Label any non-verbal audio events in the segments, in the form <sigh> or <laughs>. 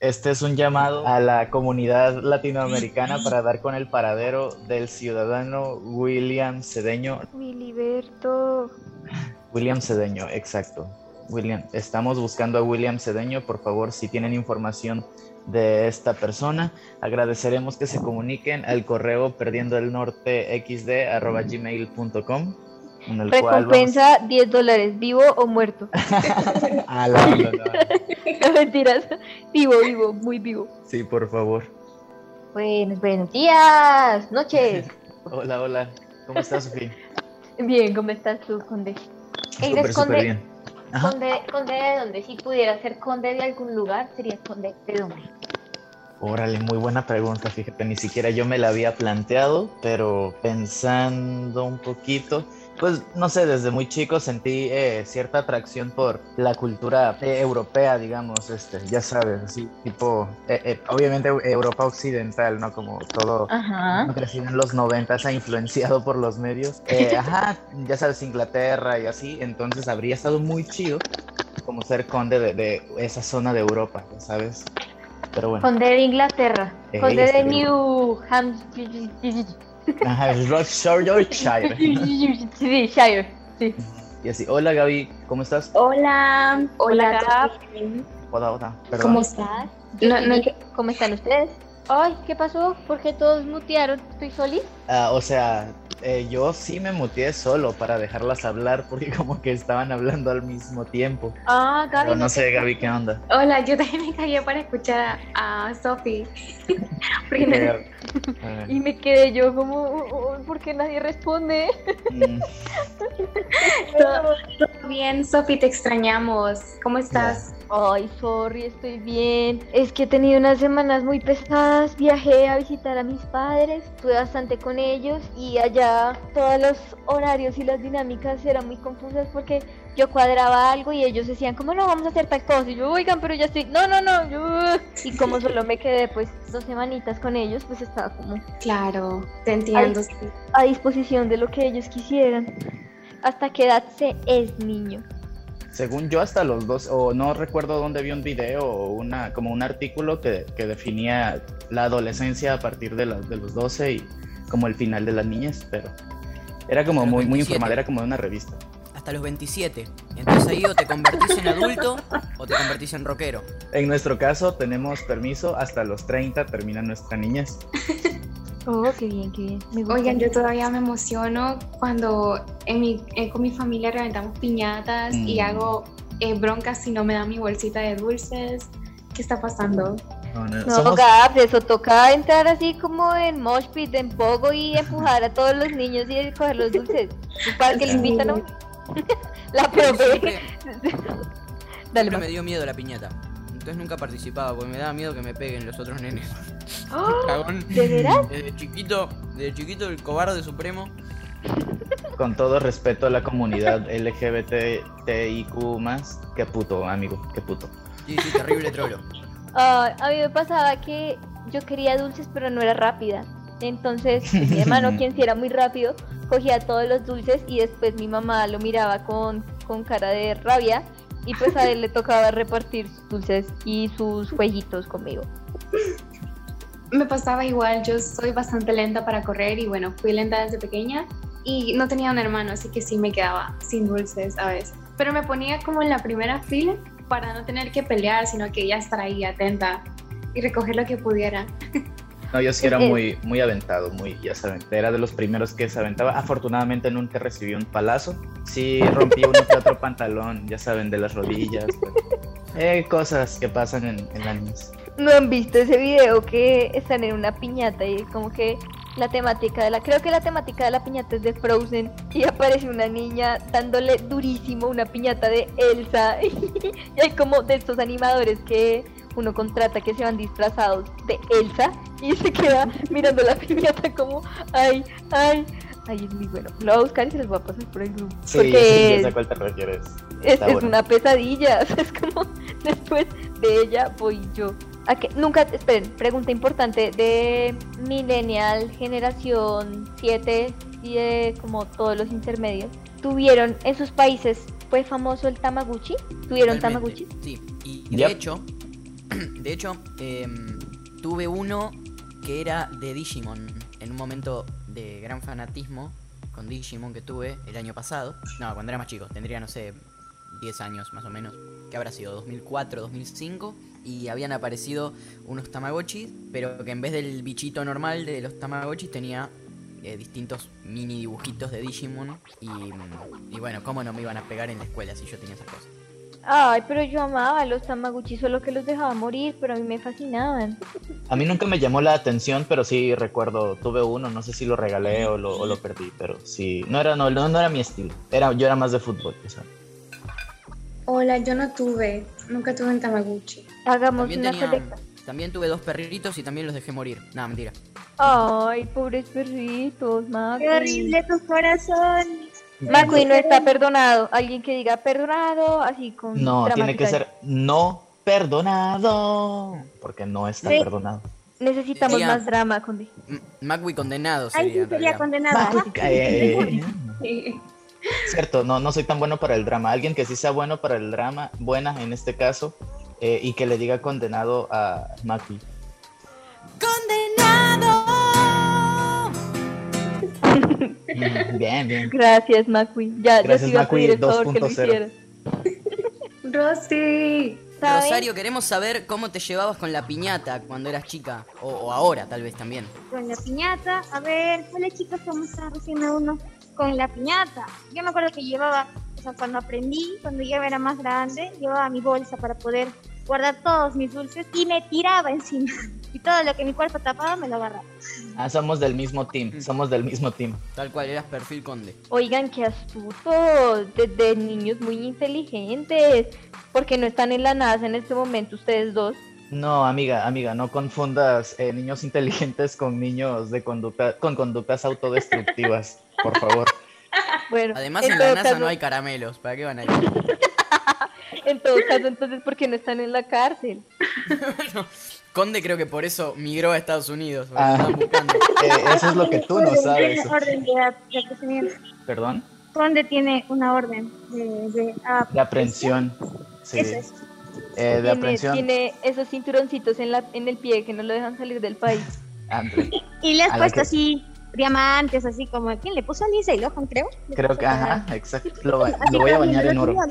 Este es un llamado a la comunidad latinoamericana para dar con el paradero del ciudadano William Cedeño. William Cedeño, exacto. William, estamos buscando a William Cedeño. Por favor, si tienen información de esta persona, agradeceremos que se comuniquen al correo perdiendo el norte gmail.com Recompensa 10 dólares, vivo o muerto. ah, no, no, no. <laughs> mentiras. Vivo, vivo, muy vivo. Sí, por favor. Buenos, buenos días, noches. <laughs> Hola, hola. ¿Cómo estás, Sofía? Bien, ¿cómo estás tú, Conde? Súper, súper bien. Conde, conde de dónde? Si pudiera ser conde de algún lugar, sería conde de dónde. Órale, muy buena pregunta, fíjate, ni siquiera yo me la había planteado, pero pensando un poquito, pues no sé, desde muy chico sentí eh, cierta atracción por la cultura eh, europea, digamos, este, ya sabes, así, tipo, eh, obviamente Europa occidental, ¿no? Como todo, ajá. crecí en los 90, ha influenciado por los medios, <laughs> ajá, ya sabes, Inglaterra y así, entonces habría estado muy chido como ser conde de, de esa zona de Europa, ¿sabes? Pero bueno. Conde de Inglaterra. Conde de New Hampshire. Ajá, Shire. Sí, Shire, sí. Y así, hola Gaby, ¿cómo estás? Hola, hola, Gaby. Hola, hola. ¿Cómo estás? ¿Cómo están ustedes? Ay, ¿qué pasó? ¿Por qué todos mutearon? ¿Estoy solís? Ah, o sea, eh, yo sí me muteé solo para dejarlas hablar porque <laughs> como que estaban hablando al mismo tiempo. Ah, Gaby. Pero no sé, Gaby, ¿qué onda? Hola, yo también me caí para escuchar a Sofi. y me quedé yo como, uh, uh, ¿por qué nadie responde? Mm. ¿Todo, bien, Sofi, te extrañamos. ¿Cómo estás? Ay, sorry, estoy bien. Es que he tenido unas semanas muy pesadas. Viajé a visitar a mis padres, estuve bastante con ellos y allá todos los horarios y las dinámicas eran muy confusas porque yo cuadraba algo y ellos decían, como no, vamos a hacer tal cosa. Y yo, oigan, pero ya estoy, no, no, no. Yo... Y como <laughs> solo me quedé pues dos semanitas con ellos, pues estaba como... Claro, te entiendo. A, a disposición de lo que ellos quisieran. ¿Hasta qué edad se es niño? según yo hasta los dos, o no recuerdo dónde vi un video o una, como un artículo que, que definía la adolescencia a partir de, de los 12 y como el final de las niñas, pero era como muy, muy informal, era como de una revista. Hasta los 27. Entonces ahí o te convertís en adulto o te convertís en rockero. En nuestro caso tenemos permiso hasta los 30 termina nuestra niñez. Oh, qué bien, qué bien. Oigan, yo todavía me emociono cuando en mi, eh, con mi familia reventamos piñatas y mm. hago eh, broncas si no me dan mi bolsita de dulces. ¿Qué está pasando? No, no, eso toca entrar así como en mosh pit, en pogo y empujar a todos los niños y coger los dulces. <laughs> Para que le invitan, ¿no? <laughs> la profe. <laughs> Dale, me dio miedo la piñata. Entonces nunca participaba porque me daba miedo que me peguen los otros nenes. <gasps> ¡Oh! ¿De veras? Desde chiquito, desde chiquito el cobarde supremo. <laughs> Con todo respeto a la comunidad LGBTIQ más, qué puto, amigo, qué puto. Sí, sí, terrible trolo. a mí me pasaba que yo quería dulces pero no era rápida. Entonces mi hermano, quien sí era muy rápido, cogía todos los dulces y después mi mamá lo miraba con, con cara de rabia y pues a él le tocaba repartir sus dulces y sus jueguitos conmigo. Me pasaba igual, yo soy bastante lenta para correr y bueno, fui lenta desde pequeña y no tenía un hermano, así que sí me quedaba sin dulces a veces. Pero me ponía como en la primera fila para no tener que pelear, sino que ya estar ahí atenta y recoger lo que pudiera. <laughs> No, yo sí era muy, muy aventado, muy, ya saben, era de los primeros que se aventaba. Afortunadamente nunca recibí un palazo. Sí rompí uno que otro pantalón, ya saben, de las rodillas. eh, cosas que pasan en, en animes. ¿No han visto ese video que están en una piñata y como que la temática de la, creo que la temática de la piñata es de Frozen y aparece una niña dándole durísimo una piñata de Elsa <laughs> y hay como de estos animadores que uno contrata que se van disfrazados de Elsa y se queda mirando la piñata como, ay, ay, ay, es muy bueno. Lo voy a buscar y se los voy a pasar por el grupo. Sí, porque ya sé cuál te refieres. Es, es una pesadilla, <laughs> es como después de ella voy yo. ¿A qué? Nunca, esperen, pregunta importante de Millennial, generación 7 y de como todos los intermedios. ¿Tuvieron en sus países, fue famoso el Tamaguchi? ¿Tuvieron Tamaguchi? Sí, y de hecho, <clears throat> De hecho, em, tuve uno que era de Digimon. En un momento de gran fanatismo con Digimon que tuve el año pasado. No, cuando era más chico. Tendría, no sé, 10 años más o menos. Que habrá sido 2004, 2005. Y habían aparecido unos Tamagotchis. Pero que en vez del bichito normal de los Tamagotchis tenía eh, distintos mini dibujitos de Digimon. Y, y bueno, ¿cómo no me iban a pegar en la escuela si yo tenía esas cosas? Ay, pero yo amaba los Tamagotchi, solo que los dejaba morir, pero a mí me fascinaban. A mí nunca me llamó la atención, pero sí recuerdo, tuve uno, no sé si lo regalé o lo, o lo perdí, pero sí, no era, no, no, era mi estilo, era, yo era más de fútbol. O sea. Hola, yo no tuve, nunca tuve un Tamagotchi. Hagamos También, una tenía- también tuve dos perritos y también los dejé morir. No, mentira. Ay, pobres perritos, Macui. Qué horrible tu corazón. Macui no está perdonado. Alguien que diga perdonado, así con No, tiene que ser no perdonado, porque no está Sí. perdonado. Necesitamos más drama, Conde. M- Magui condenado sería. sí en sería condenado. Eh, <laughs> Sí. Cierto, no, no soy tan bueno para el drama. Alguien que sí sea bueno para el drama, buena en este caso, eh, y que le diga condenado a Maki. Mm, Bien, bien. Gracias, Macui. Ya, Gracias, ya pedir el favor que lo 2.0. hicieras. Rosy. ¿Saben? Rosario, queremos saber cómo te llevabas con la piñata cuando eras chica. O, o ahora, tal vez también. Con la piñata. A ver, hola chicos, ¿cómo están? Recién uno con la piñata. Yo me acuerdo que llevaba, o sea, cuando aprendí, cuando ya era más grande, llevaba mi bolsa para poder guardar todos mis dulces y me tiraba encima. Y todo lo que mi cuerpo tapaba me lo agarraba. Ah, somos del mismo team, somos del mismo team. Tal cual, eras perfil conde. Oigan, qué astutos. Desde niños muy inteligentes. Porque no están en la NASA en este momento ustedes dos. No, amiga, amiga, no confundas eh, niños inteligentes con niños de conducta, con conductas autodestructivas, <laughs> por favor. Bueno, Además, en, la NASA caso- no hay caramelos. ¿Para qué van a ir? <laughs> En todo caso, entonces, ¿por qué no están en la cárcel? <laughs> Conde creo que por eso migró a Estados Unidos. Ah. <laughs> Eh, eso es lo que tú no sabes. Tiene orden de, de apresamiento. Perdón, ¿Dónde tiene una orden de, de ah, de aprehensión. Sí, Eso es. eh, de tiene, aprehensión. tiene esos cinturoncitos en, la, en el pie que no lo dejan salir del país. Andre. Y le has puesto que- así diamantes, así como. ¿Quién le puso a Lindsay Lohan, creo? Le Creo que, ajá, exacto. <laughs> Lo, voy a bañar en oro. <laughs>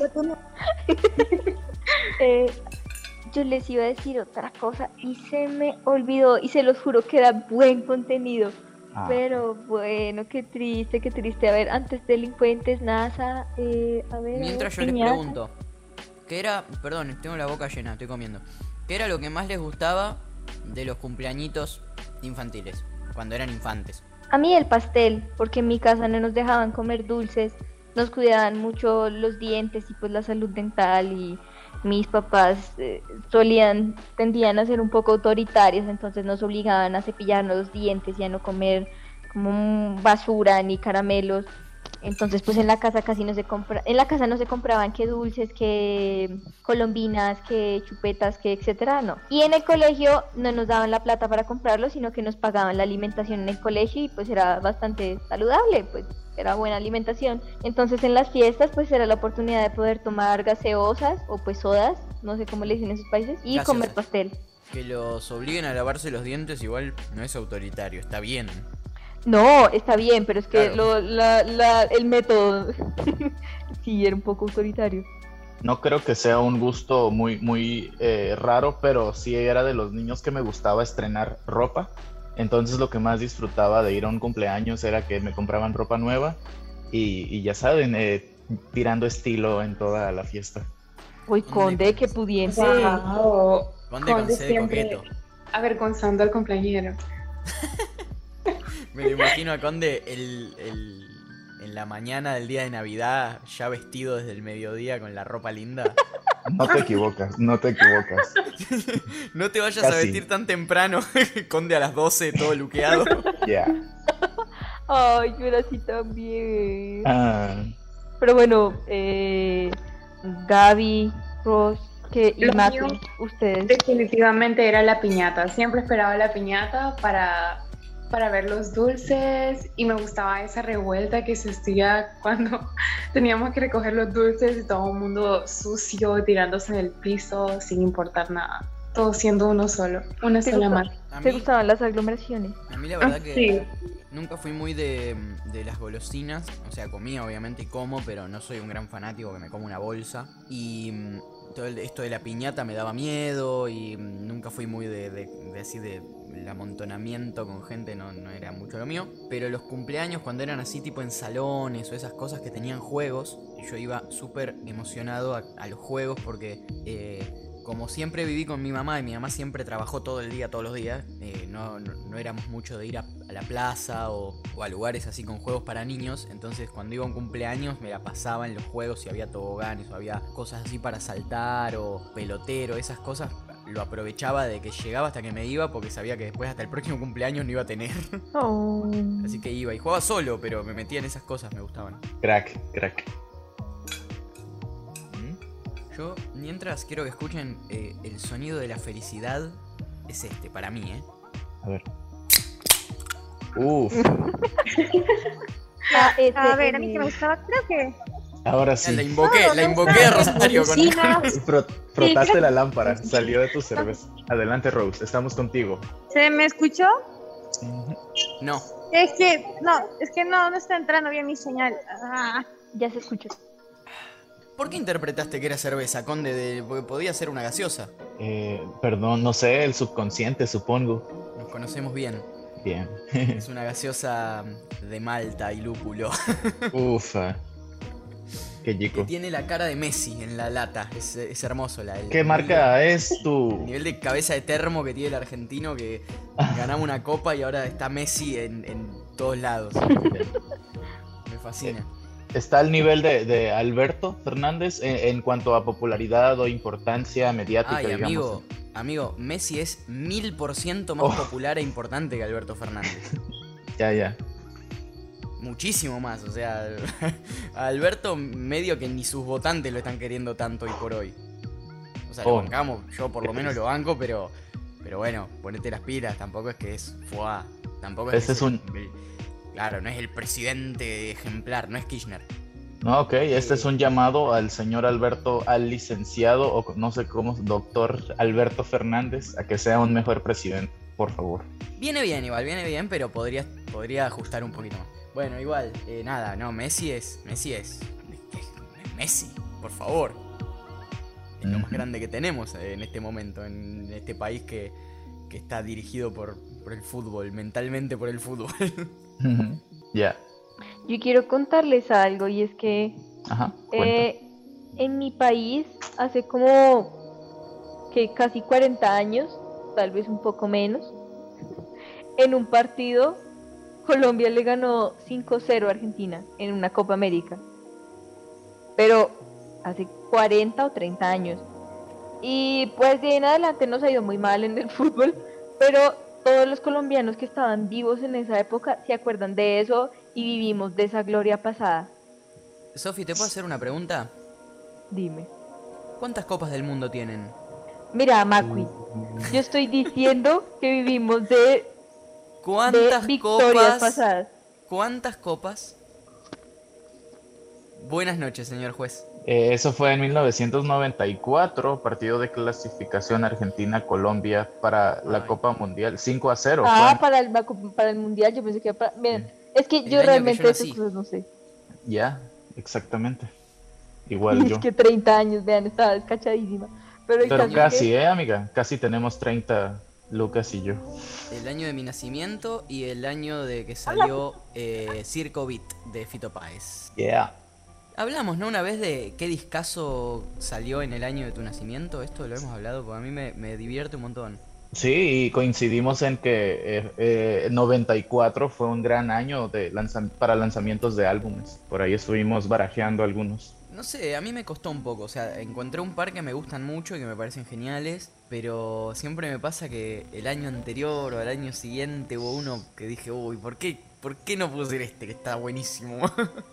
Eh, yo les iba a decir otra cosa y se me olvidó y se los juro que era buen contenido. Ah, Pero bueno, qué triste, qué triste. A ver, antes delincuentes, NASA, eh, a ver. Mientras yo les piñata. pregunto, ¿qué era, perdón, tengo la boca llena, estoy comiendo. ¿Qué era lo que más les gustaba de los cumpleañitos infantiles, cuando eran infantes? A mí el pastel, porque en mi casa no nos dejaban comer dulces, nos cuidaban mucho los dientes y pues la salud dental y mis papás eh, solían, tendían a ser un poco autoritarios, entonces nos obligaban a cepillarnos los dientes y a no comer como basura ni caramelos. Entonces pues en la casa casi no se compra, en la casa no se compraban que dulces, que colombinas, que chupetas, que etcétera, no. Y en el colegio no nos daban la plata para comprarlo, sino que nos pagaban la alimentación en el colegio y pues era bastante saludable, pues era buena alimentación. Entonces en las fiestas pues era la oportunidad de poder tomar gaseosas o pues sodas, no sé cómo le dicen en esos países, y comer pastel. Que los obliguen a lavarse los dientes igual no es autoritario, está bien. No, está bien, pero es que Claro. lo- la- la- el método <laughs> sí era un poco autoritario. No creo que sea un gusto muy, muy eh, raro, pero sí era de los niños que me gustaba estrenar ropa. Entonces lo que más disfrutaba de ir a un cumpleaños era que me compraban ropa nueva y, y ya saben, eh, tirando estilo en toda la fiesta. Uy, conde, qué pudiente. Wow. Conde con Conde C de siempre coqueto. avergonzando al compañero. <laughs> Me lo imagino a Conde el, el- en la mañana del día de Navidad, ya vestido desde el mediodía con la ropa linda. No te equivocas, no te equivocas. <laughs> No te vayas a vestir tan temprano, <laughs> Conde a las 12, todo luqueado. Ya. Ay, yo era así también. Ah, Pero bueno, eh, Gaby, Ross, que, y mío- ustedes. Definitivamente era la piñata. Siempre esperaba la piñata para, para ver los dulces y me gustaba esa revuelta que se hacía cuando <laughs> teníamos que recoger los dulces y todo el mundo sucio tirándose en el piso sin importar nada. todo siendo uno solo, una ¿Te sola marca. A ¿Te gustaban las aglomeraciones? a mí la verdad Ah, que sí. nunca fui muy de, de las golosinas. O sea, comía obviamente y como, pero no soy un gran fanático que me como una bolsa. Y mm, todo esto de la piñata me daba miedo y mm, nunca fui muy de, de, de así de el amontonamiento con gente, no, no era mucho lo mío. Pero los cumpleaños cuando eran así tipo en salones o esas cosas que tenían juegos, yo iba súper emocionado a, a los juegos porque... eh, como siempre viví con mi mamá y mi mamá siempre trabajó todo el día, todos los días, eh, no, no, no éramos mucho de ir a, a la plaza o, o a lugares así con juegos para niños, entonces cuando iba a un cumpleaños me la pasaba en los juegos, si había toboganes o había cosas así para saltar o pelotero, esas cosas, lo aprovechaba de que llegaba hasta que me iba porque sabía que después hasta el próximo cumpleaños no iba a tener, <laughs> Oh. así que iba y jugaba solo, pero me metía en esas cosas, me gustaban. Crack, crack. ¿Mm? Yo, mientras quiero que escuchen eh, el sonido de la felicidad, es este, para mí, ¿eh? A ver. Uf, Ah, <laughs> ese, A ver, a mí que me gustaba, creo que ahora La sí. invoqué, No, la invoqué a gustaban las Rosario con... frotaste la lámpara, salió de tu cerveza. Adelante, Rose, estamos contigo. ¿Se me escuchó? No, Es que, no, es que no, no está entrando bien mi señal. Ah, Ya se escucha. ¿por qué interpretaste que era cerveza, Conde? De... Porque podía ser una gaseosa. Eh, perdón, no sé, el subconsciente, supongo. Nos conocemos bien. Bien. Es una gaseosa de malta y lúpulo. <laughs> Ufa. Qué Que chico. tiene la cara de Messi en la lata. Es, es hermoso. La, el ¿Qué nivel marca de- es El tu...? nivel de cabeza de termo que tiene el argentino que <laughs> ganamos una copa y ahora está Messi en, en todos lados. Me fascina. ¿Está al nivel de, de Alberto Fernández en, en cuanto a popularidad o importancia mediática, Ay, digamos? amigo, amigo, Messi es mil por ciento más Oh. popular e importante que Alberto Fernández. <laughs> Ya, ya. Muchísimo más, o sea, <laughs> a Alberto medio que ni sus votantes lo están queriendo tanto hoy por hoy. O sea, lo Oh. bancamos, yo por lo menos lo banco, pero pero bueno, ponete las pilas, tampoco es que es fuá, tampoco es Ese que es un- el- claro, no es el presidente ejemplar, no es Kirchner. No, ok, este es un llamado al señor Alberto, al licenciado, o no sé cómo, doctor Alberto Fernández, a que sea un mejor presidente, por favor. Viene bien igual, viene bien, pero podría, podría ajustar un poquito más. Bueno, igual, eh, nada, no, Messi es, Messi es, es- es Messi, por favor. Es lo más grande que tenemos eh, en este momento, en este país que, que está dirigido por, por el fútbol, mentalmente por el fútbol. <laughs> Ya, Yo quiero contarles algo y es que ajá, eh, en mi país hace como que casi 40 años, tal vez un poco menos, en un partido Colombia le ganó 5-0 a Argentina en una Copa América. Pero hace 40 o 30 años. Y pues de ahí en adelante nos ha ido muy mal en el fútbol, pero todos los colombianos que estaban vivos en esa época se acuerdan de eso y vivimos de esa gloria pasada. Sofi, ¿te puedo hacer una pregunta? Dime. ¿Cuántas copas del mundo tienen? Mira, Macui, yo estoy diciendo que vivimos de, de ¿Cuántas victorias copas? pasadas. ¿Cuántas copas? Buenas noches, señor juez. Eh, eso fue en 1994, partido de clasificación Argentina-Colombia para la Ay. Copa Mundial, 5 a 0. Ah, para el, para el mundial, yo pensé que era para. Miren, es que El yo que realmente yo esas cosas no sé. Ya, exactamente. Igual <laughs> Y yo. es que 30 años, vean, estaba descachadísima. Pero, Pero casi, que- ¿eh, amiga? Casi tenemos 30, Lucas y yo. El año de mi nacimiento y el año de que salió eh, Circo Beat de Fito Páez. Yeah. Hablamos, ¿no? Una vez de qué discazo salió en el año de tu nacimiento. Esto lo hemos hablado porque a mí me, me divierte un montón. Sí, y coincidimos en que eh, eh, 94 fue un gran año de para lanzamientos de álbumes. Por ahí estuvimos barajeando algunos. No sé, a mí me costó un poco. O sea, encontré un par que me gustan mucho y que me parecen geniales. Pero siempre me pasa que el año anterior o el año siguiente hubo uno que dije, uy, ¿por qué, ¿por qué no puse este que está buenísimo?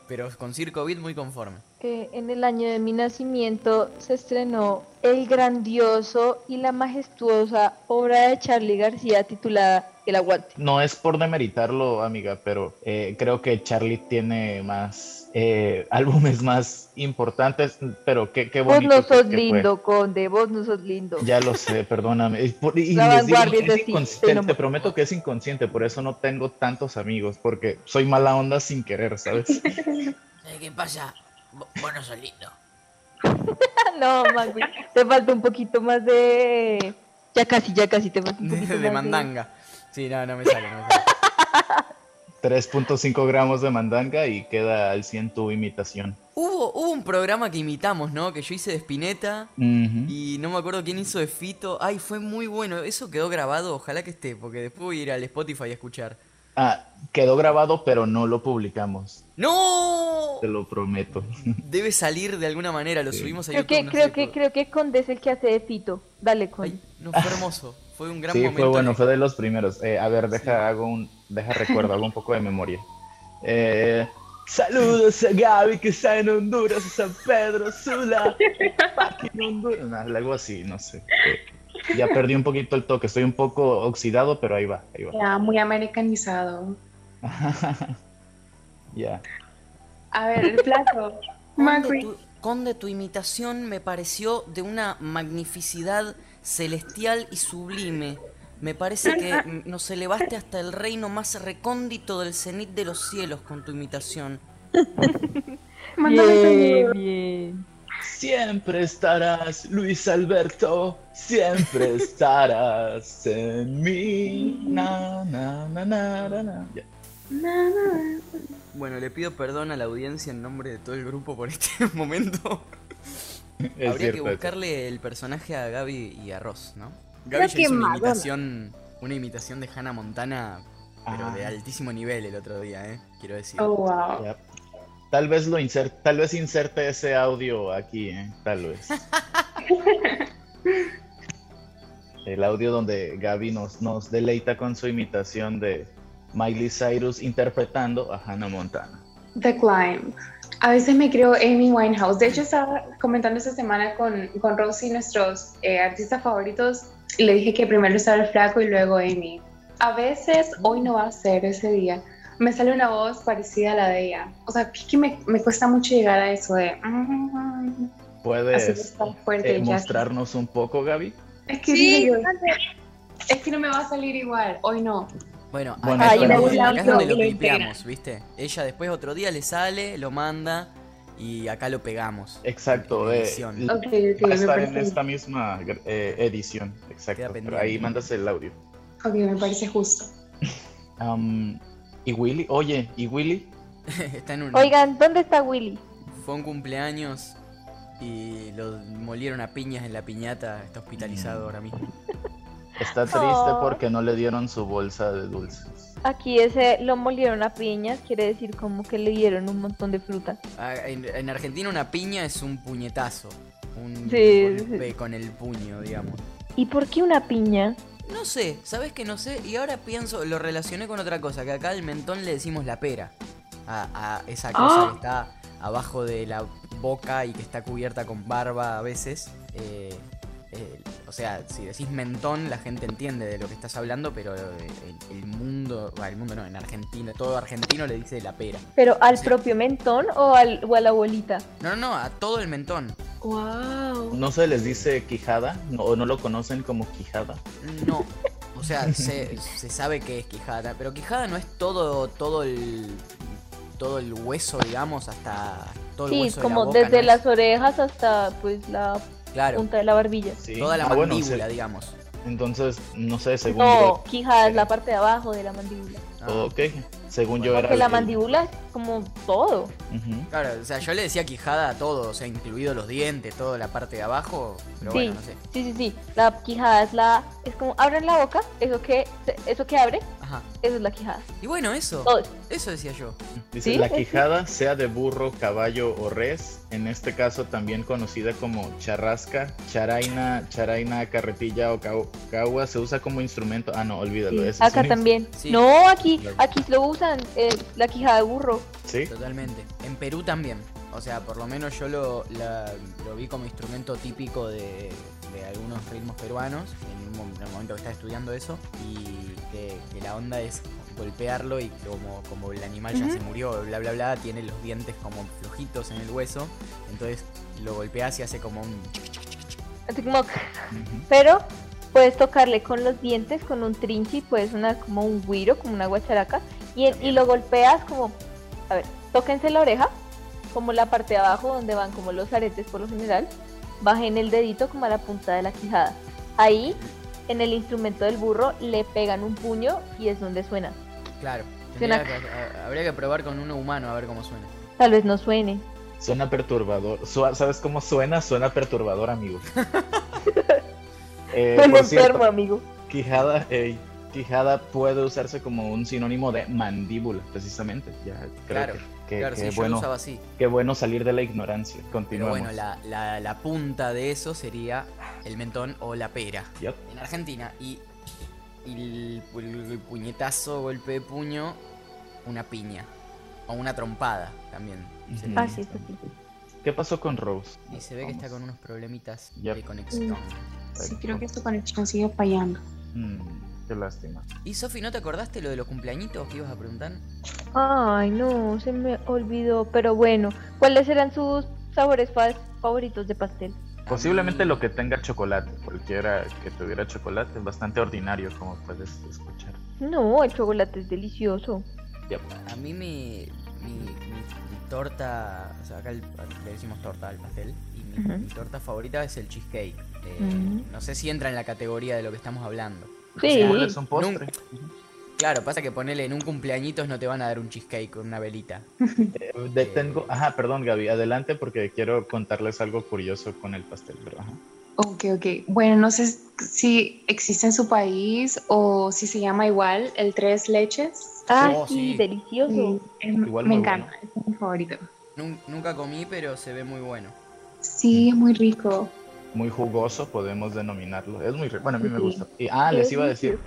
pero con Circo Beat muy conforme. Que en el año de mi nacimiento se estrenó el grandioso y la majestuosa obra de Charlie García titulada El Aguante. No es por demeritarlo, amiga, pero eh, creo que Charlie tiene más eh, álbumes más importantes, pero qué, qué Vos bonito. no que- sos que fue. lindo, Conde, vos no sos lindo. Ya lo sé, perdóname. Y, por- y La les digo, es inconsciente, te prometo que es inconsciente, por eso no tengo tantos amigos, porque soy mala onda sin querer, ¿sabes? <laughs> Eh, ¿Qué pasa? Vo- Vos no sos <laughs> lindo. no, Magui, te falta un poquito más de... Ya casi, ya casi te falta un poquito De más mandanga. Sí, no, no me sale, no me sale. <laughs> 3.5 gramos de mandanga y queda al 100 tu imitación. Hubo, hubo un programa que imitamos, ¿no? Que yo hice de Spinetta y no me acuerdo quién hizo de Fito. Ay, fue muy bueno. Eso quedó grabado, ojalá que esté, porque después voy a ir al Spotify a escuchar. Ah, quedó grabado, pero no lo publicamos, ¡No! te lo prometo. Debe salir de alguna manera, lo Sí. subimos a Creo YouTube. que, no creo que, por- creo que Conde es el que hace de Fito. Dale, Conde. Ay, no, fue hermoso. Fue un gran Sí, momento. fue bueno, fue de los primeros. Eh, a ver, deja, hago un, deja recuerdo, hago un poco de memoria. Eh, <laughs> saludos a Gaby que está en Honduras, a San Pedro Sula, <laughs> fucking Honduras. Nah, algo así, no sé. Eh, ya perdí un poquito el toque, estoy un poco oxidado, pero ahí va, ahí va. Ya, muy americanizado. <laughs> Ya. A ver, el plato. Conde tu, Conde, tu imitación me pareció de una magnificidad celestial y sublime. Me parece que <laughs> nos elevaste hasta el reino más recóndito del cenit de los cielos con tu imitación. <laughs> Mándame saludos. bien. Siempre estarás, Luis Alberto, siempre <laughs> estarás en mí. Na, na, na, na, na, na. Ya. Na, na. Bueno, le pido perdón a la audiencia en nombre de todo el grupo por este <laughs> momento. Es Habría cierto que eso. buscarle el personaje a Gaby y a Ross, ¿no? Gaby ya hizo una Madonna. imitación, una imitación de Hannah Montana, pero Ah. de altísimo nivel el otro día, ¿eh? Quiero decir. Oh, wow. Tal vez lo insert, tal vez inserte ese audio aquí, ¿eh? tal vez. <laughs> El audio donde Gaby nos, nos deleita con su imitación de Miley Cyrus interpretando a Hannah Montana. The Climb. A veces me creo Amy Winehouse. De hecho, estaba comentando esta semana con, con Rosy, nuestros eh, artistas favoritos, y le dije que primero estaba el flaco y luego Amy. A veces, hoy no va a ser ese día, me sale una voz parecida a la de ella. O sea, es que me, me cuesta mucho llegar a eso de... ¿Puedes fuerte. eh, ya. mostrarnos un poco, Gaby? Es que, Sí, es que no me va a salir igual. Hoy no. Bueno, Bueno, acá, Ahí es me donde- gusta acá es mucho donde lo clipeamos, ¿viste? Ella después otro día le sale, lo manda y acá lo pegamos. Exacto, En eh, edición. l- Ok, ok, va a estar en esta misma eh, edición, exacto. Pero ahí mandas el audio. ok, me parece justo. <laughs> Am, ¿Y Willy? Oye, ¿y Willy? <laughs> Está en un... Oigan, ¿dónde está Willy? Fue un cumpleaños y lo molieron a piñas en la piñata. Está hospitalizado ahora mismo. <laughs> Está triste Oh. porque no le dieron su bolsa de dulces. Aquí ese lo molieron a piñas, quiere decir como que le dieron un montón de fruta. Ah, En, en Argentina una piña es un puñetazo. Un Sí, golpe con el puño, digamos. ¿Y por qué una piña? No sé, ¿sabes que no sé? Y ahora pienso, lo relacioné con otra cosa, que acá al mentón le decimos la pera. A, a esa cosa Ah. que está abajo de la boca y que está cubierta con barba a veces. Eh, eh, o sea, si decís mentón, la gente entiende de lo que estás hablando, pero eh, el, el mundo, bueno, el mundo no, en Argentina, todo argentino le dice la pera. ¿Pero al Sí. propio mentón o, al, o a la abuelita? No, no, no, a todo el mentón. Wow. ¿No se les dice quijada? ¿No- ¿O no lo conocen como quijada? No. O sea, se, se sabe que es quijada, pero quijada no es todo, todo el todo el hueso, digamos, hasta todo el Sí, hueso de como la boca, desde ¿no las orejas hasta pues la claro, punta de la barbilla. Sí. toda la Ah, bueno, mandíbula, se- digamos. entonces, no sé, según No, yo. quijada es la parte de abajo de la mandíbula. Ah, Ok, según yo era. Porque la el- mandíbula es como todo. Claro, o sea, yo le decía quijada a todo, o sea, incluido los dientes, toda la parte de abajo, pero Sí. bueno, no sé. Sí, sí, sí. La quijada es la es como abren la boca, eso que eso que abre, Ajá. eso es la quijada. Y bueno, eso, Todo eso. decía yo. Dice, ¿Sí? la quijada, sea de burro, caballo o res, en este caso también conocida como charrasca, charaina, charaina, carretilla o cagua, se usa como instrumento. Ah, no, olvídalo. Sí, Acá también. Sí. No, aquí aquí lo usan eh, la quijada de burro. Sí, Totalmente. En Perú también. O sea, por lo menos yo lo, la- lo vi como instrumento típico de, de algunos ritmos peruanos en, un mom- en el momento que estaba estudiando eso. Y que, que la onda es golpearlo y como, como el animal ya se murió, bla bla bla, tiene los dientes como flojitos en el hueso. Entonces lo golpeas y hace como un... Así como... Pero puedes tocarle con los dientes, con un trinchi, puede sonar como un guiro, como una guacharaca, y, y lo golpeas como, a ver, tóquense la oreja, como la parte de abajo donde van como los aretes por lo general, bajen el dedito como a la punta de la quijada. Ahí, en el instrumento del burro, le pegan un puño y es donde suena. Claro. Suena- tendría que- a- habría que probar con uno humano a ver cómo suena. Tal vez no suene. Suena perturbador. Su- ¿Sabes cómo suena? Suena perturbador, amigo. <laughs> Eh, Suena por cierto, enfermo, amigo. Quijada, ey, quijada puede usarse como un sinónimo de mandíbula, precisamente. Ya creo Claro, que, que- claro, que sí, yo bueno, usaba así. qué bueno salir de la ignorancia. Pero Continuemos. bueno, la, la, la punta de eso sería el mentón o la pera. Yup. En Argentina. Y, y el, el- el puñetazo, golpe de puño, una piña. O una trompada también. Ujú. sería. Ah, sí, sí. ¿Qué pasó con Rose? Y se ve que está con unos problemitas Yep. de conexión. Sí, creo que su conexión sigue fallando. Mm, qué lástima. Y Sofi, ¿no te acordaste lo de los cumpleañitos que ibas a preguntar? Ay, no, se me olvidó. Pero bueno, ¿cuáles eran sus sabores fa- favoritos de pastel? Posiblemente lo que tenga chocolate, cualquiera que tuviera chocolate, es bastante ordinario, como puedes escuchar. No, el chocolate es delicioso. Yup. A mí mi, mi, mi- mi torta, o sea, acá el- le decimos torta al pastel, y mi, Ujú. mi torta favorita es el cheesecake. Eh, Ujú. No sé si entra en la categoría de lo que estamos hablando. Sí. Igual es un postre. Claro, pasa que ponele en un cumpleañitos no te van a dar un cheesecake con una velita. <laughs> Eh, detengo. Ajá, perdón, Gaby, adelante porque quiero contarles algo curioso con el pastel, pero ajá. Ok, ok. Bueno, no sé si existe en su país o si se llama igual el tres leches. Ah, Oh, sí, sí. delicioso. Sí, es- Igual me encanta, es mi favorito. Nun- nunca comí, pero se ve muy bueno. Sí, es muy rico. Muy jugoso, podemos denominarlo. Es muy rico. Bueno, a mí me gusta. Y, ah, les Es iba a decir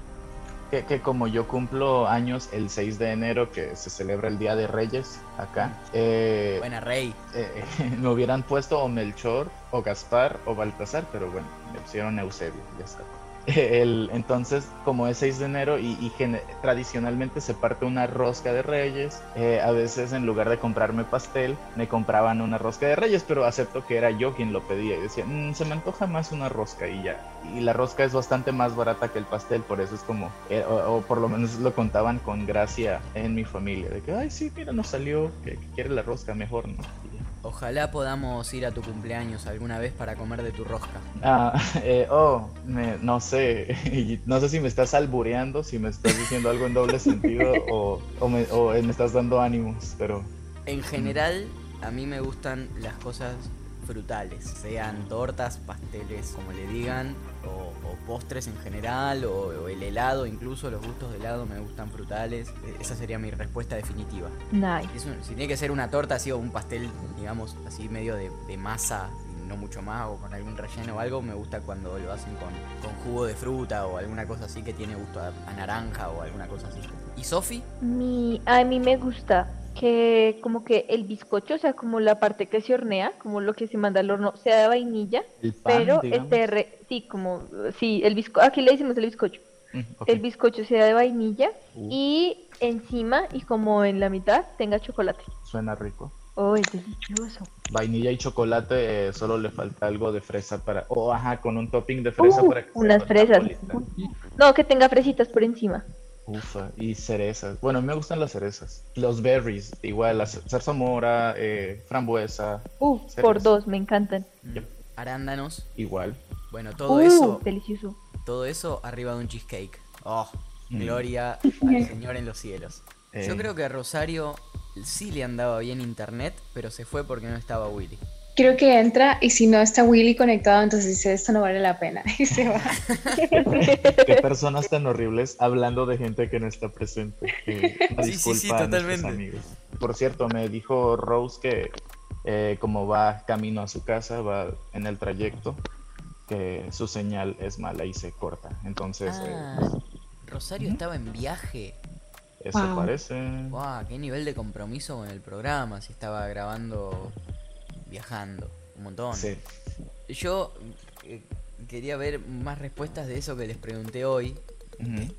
que, que como yo cumplo años el 6 de enero, que se celebra el Día de Reyes acá, eh, Buena rey. eh, <laughs> me hubieran puesto o Melchor, o Gaspar, o Baltasar, pero bueno, me pusieron Eusebio, ya está. <laughs> El, entonces, como es 6 de enero y, tradicionalmente se parte una rosca de reyes, eh, a veces en lugar de comprarme pastel, me compraban una rosca de reyes, pero acepto que era yo quien lo pedía y decía, "Mm, se me antoja más una rosca y ya. Y la rosca es bastante más barata que el pastel, por eso es como, eh, o, o por lo menos lo contaban con gracia en mi familia, de que, ay, sí, mira, nos salió, que, que quiere la rosca mejor, ¿no? Ojalá podamos ir a tu cumpleaños alguna vez para comer de tu rosca. Ah, <laughs> eh, oh, me- no sé, <laughs> no sé si me estás albureando, si me estás diciendo algo en doble sentido o, o me, o me estás dando ánimos, pero En general, a mí me gustan las cosas frutales, sean tortas, pasteles, como le digan, o, o postres en general, o, o el helado, incluso los gustos de helado me gustan frutales. E- Esa sería mi respuesta definitiva. Nice. Es un- si tiene que ser una torta así o un pastel, digamos, así medio de, de masa, no mucho más, o con algún relleno o algo, me gusta cuando lo hacen con, con jugo de fruta o alguna cosa así que tiene gusto a, a naranja o alguna cosa así. ¿Y Sofi? Mi, a mí me gusta que como que el bizcocho, o sea, como la parte que se hornea, como lo que se manda al horno, sea de vainilla, el pan, pero digamos. este re- sí, como sí, el bizcocho, aquí le decimos el bizcocho. Mm. El bizcocho sea de vainilla Uh, y encima y como en la mitad tenga chocolate. suena rico. Oh, es delicioso. Vainilla y chocolate, eh, solo le falta algo de fresa para, o ajá, con un topping de fresa Uh, para que unas fresas. No, que tenga fresitas por encima. Ufa, y cerezas. Bueno, a mí me gustan las cerezas. Los berries, igual, la zarzamora, eh, frambuesa, Uh, Cerezas. por dos, me encantan. Yep. Arándanos. igual. Bueno, todo Uh, eso, delicioso. todo eso arriba de un cheesecake. Oh, Mm. gloria al <laughs> Señor en los cielos. Yo Eh, creo que a Rosario sí le andaba bien internet, pero se fue porque no estaba Willy. Creo que entra y si no está Willy conectado, entonces dice, esto no vale la pena. <laughs> Y se va. <laughs> Qué personas tan horribles hablando de gente que no está presente. Eh, <laughs> Sí, sí, sí, totalmente. amigos. Por cierto, me dijo Rose que eh, como va camino a su casa, va en el trayecto, que su señal es mala y se corta. Entonces, eh, Ah, Rosario estaba en viaje. eso Wow. parece. Wow, qué nivel de compromiso con el programa. Si estaba grabando viajando, un montón. Sí. Yo eh, quería ver más respuestas de eso que les pregunté hoy.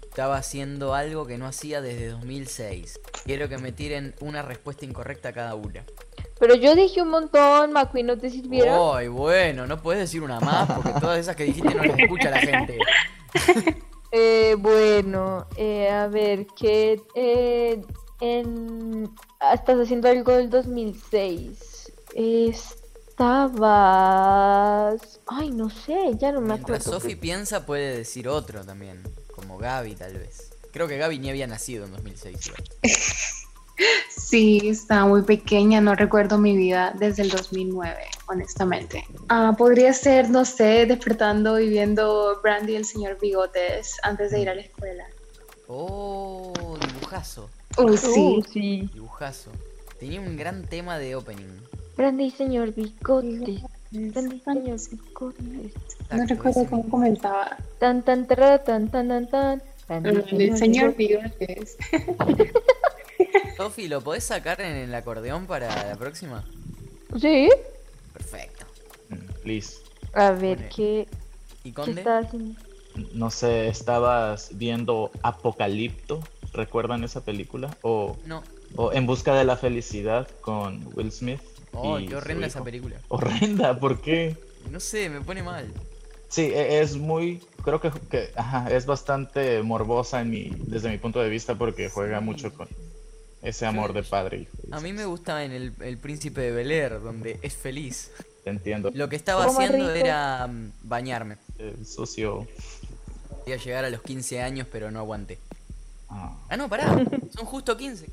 Estaba haciendo algo que no hacía desde 2006. Quiero que me tiren una respuesta incorrecta a cada una. Pero yo dije un montón, McQueen, ¿no te sirvieron? Ay, bueno, no puedes decir una más porque todas esas que dijiste no las escucha la gente. <laughs> Eh, bueno, eh, a ver, ¿qué eh, en... ah, estás haciendo algo del 2006? Estabas... Ay, no sé, ya no me Mientras acuerdo. Sofi piensa puede decir otro también, como Gaby tal vez. Creo que Gaby ni había nacido en 2006. igual. <laughs> Sí, estaba muy pequeña, no recuerdo mi vida desde el 2009, honestamente. Ah, podría ser, no sé, despertando y viendo Brandy y el señor Bigotes antes de ir a la escuela. Oh, dibujazo, Uh, Uh, sí. sí. dibujazo. Tenía un gran tema de opening. Brandy, señor Bigotes. Brandy, señor. Bigotes. No recuerdo cómo mismo. comenzaba. Tan, tan, tan, tan, tan, tan. Brandy, El señor Bigotes. <laughs> Sofi, ¿lo podés sacar en el acordeón para la próxima? Sí. Perfecto. Mm, Liz, A ver. ¿qué, ¿Y qué Conde? está haciendo? no sé, ¿estabas viendo Apocalipto? ¿Recuerdan esa película? O, No. o En busca de la felicidad con Will Smith. Oh, y qué horrenda esa película. Horrenda, ¿por qué? No sé, me pone mal. Sí, e- es muy, creo que, que, ajá, es bastante morbosa en mi, desde mi punto de vista porque juega Sí. mucho con ese amor de padre hijo. A mí me gusta en el, el Príncipe de Bel Air, donde es feliz. Te entiendo. Lo que estaba haciendo rico. era mm, bañarme. El sucio. Quería llegar a los 15 años, pero no aguanté. ah, Ah, no, pará. Son justo 15.